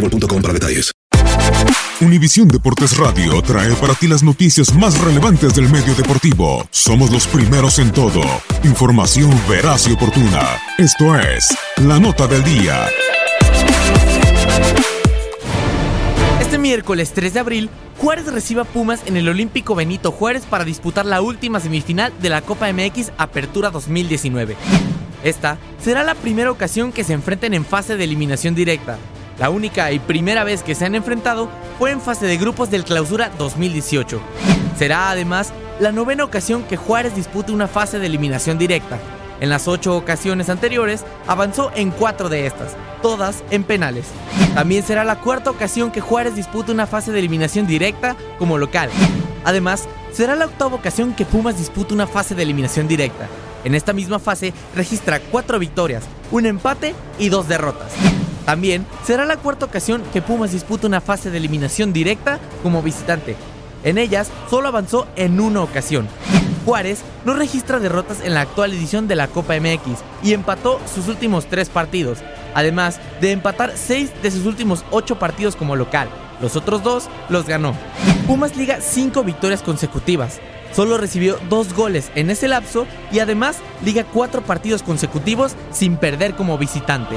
boostmobile.com para detalles. Univisión Deportes Radio trae para ti las noticias más relevantes del medio deportivo. Somos los primeros en todo. Información veraz y oportuna. Esto es La Nota del Día. Este miércoles 3 de abril, Juárez recibe a Pumas en el Olímpico Benito Juárez para disputar la última semifinal de la Copa MX Apertura 2019. Esta será la primera ocasión que se enfrenten en fase de eliminación directa. La única y primera vez que se han enfrentado fue en fase de grupos del Clausura 2018. Será además la novena ocasión que Juárez dispute una fase de eliminación directa. En las ocho ocasiones anteriores avanzó en cuatro de estas, todas en penales. También será la cuarta ocasión que Juárez dispute una fase de eliminación directa como local. Además, será la octava ocasión que Pumas dispute una fase de eliminación directa. En esta misma fase registra cuatro victorias, un empate y dos derrotas. También será la cuarta ocasión que Pumas disputa una fase de eliminación directa como visitante. En ellas solo avanzó en una ocasión. Juárez no registra derrotas en la actual edición de la Copa MX y empató sus últimos tres partidos, además de empatar seis de sus últimos ocho partidos como local. Los otros dos los ganó. Pumas liga cinco victorias consecutivas. Solo recibió dos goles en ese lapso y además liga cuatro partidos consecutivos sin perder como visitante.